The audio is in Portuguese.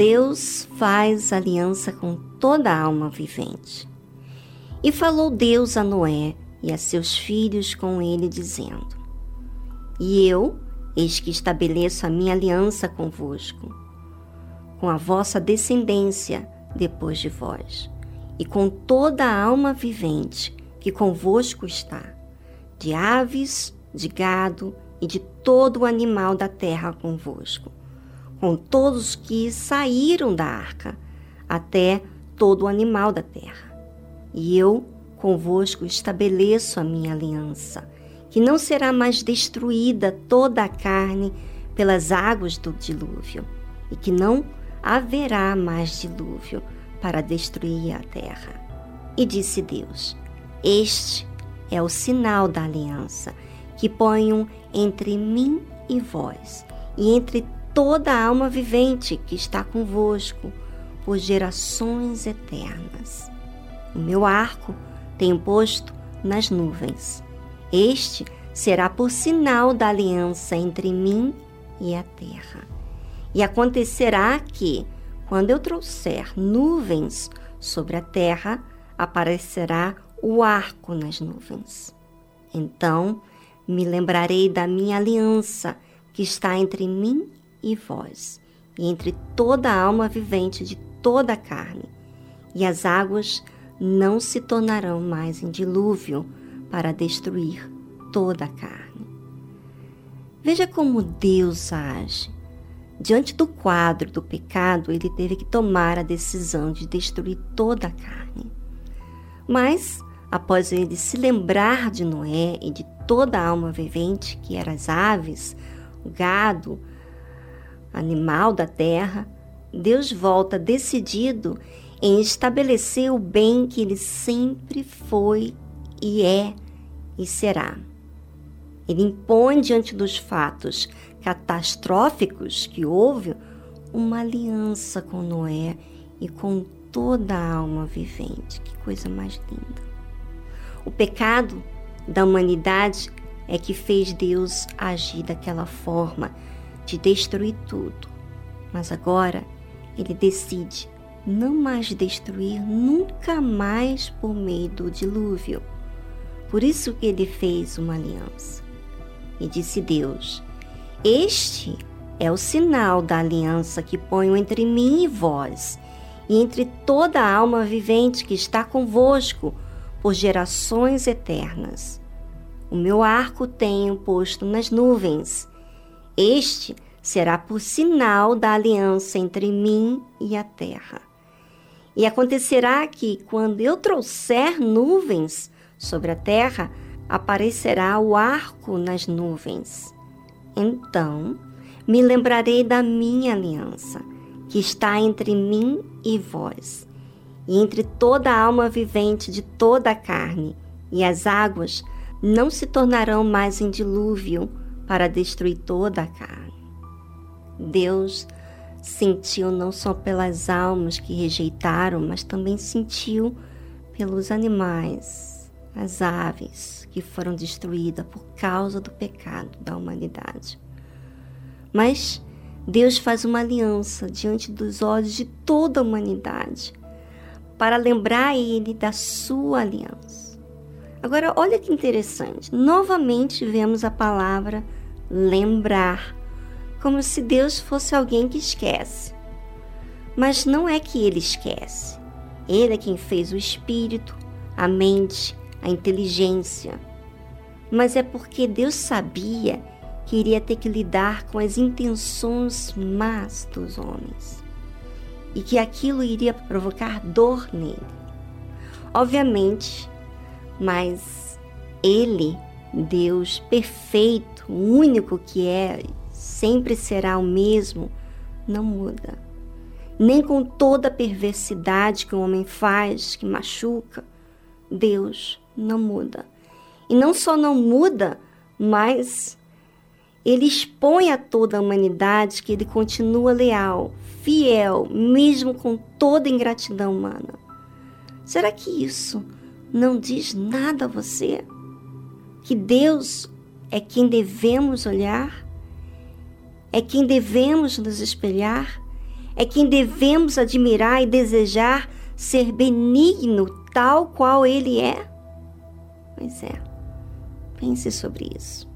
Deus faz aliança com toda alma vivente. E falou Deus a Noé e a seus filhos com ele, dizendo: E eu, eis que estabeleço a minha aliança convosco, com a vossa descendência depois de vós, e com toda a alma vivente que convosco está, de aves, de gado e de todo o animal da terra convosco com todos que saíram da arca, até todo o animal da terra. E eu convosco estabeleço a minha aliança, que não será mais destruída toda a carne pelas águas do dilúvio, e que não haverá mais dilúvio para destruir a terra. E disse Deus: Este é o sinal da aliança que ponho entre mim e vós, e entre toda a alma vivente que está convosco por gerações eternas. O meu arco tenho posto nas nuvens. Este será por sinal da aliança entre mim e a terra. E acontecerá que, quando eu trouxer nuvens sobre a terra, aparecerá o arco nas nuvens. Então me lembrarei da minha aliança que está entre mim e vós, e entre toda a alma vivente de toda a carne, e as águas não se tornarão mais em dilúvio para destruir toda a carne. Veja como Deus age. Diante do quadro do pecado, ele teve que tomar a decisão de destruir toda a carne. Mas, após ele se lembrar de Noé e de toda a alma vivente, que eram as aves, o gado, animal da terra, Deus volta decidido em estabelecer o bem que ele sempre foi e é e será. Ele impõe diante dos fatos catastróficos que houve uma aliança com Noé e com toda a alma vivente. Que coisa mais linda. O pecado da humanidade é que fez Deus agir daquela forma de destruir tudo. Mas agora ele decide não mais destruir nunca mais por meio do dilúvio. Por isso que ele fez uma aliança. E disse Deus: Este é o sinal da aliança que ponho entre mim e vós, e entre toda a alma vivente que está convosco por gerações eternas. O meu arco tenho posto nas nuvens este será por sinal da aliança entre mim e a terra. E acontecerá que, quando eu trouxer nuvens sobre a terra, aparecerá o arco nas nuvens. Então me lembrarei da minha aliança, que está entre mim e vós, e entre toda a alma vivente de toda a carne, e as águas não se tornarão mais em dilúvio para destruir toda a carne. Deus sentiu não só pelas almas que rejeitaram, mas também sentiu pelos animais, as aves que foram destruídas por causa do pecado da humanidade. Mas Deus faz uma aliança diante dos olhos de toda a humanidade para lembrar ele da sua aliança. Agora, olha que interessante. Novamente vemos a palavra lembrar, como se Deus fosse alguém que esquece. Mas não é que ele esquece. Ele é quem fez o espírito, a mente, a inteligência. Mas é porque Deus sabia que iria ter que lidar com as intenções más dos homens e que aquilo iria provocar dor nele. Obviamente, mas ele, Deus perfeito, único que é, sempre será o mesmo, não muda. Nem com toda a perversidade que o homem faz, que machuca, Deus não muda. E não só não muda, mas ele expõe a toda a humanidade que ele continua leal, fiel, mesmo com toda ingratidão humana. Será que isso não diz nada a você? Que Deus é quem devemos olhar? É quem devemos nos espelhar? É quem devemos admirar e desejar ser benigno tal qual Ele é? Pois é, pense sobre isso.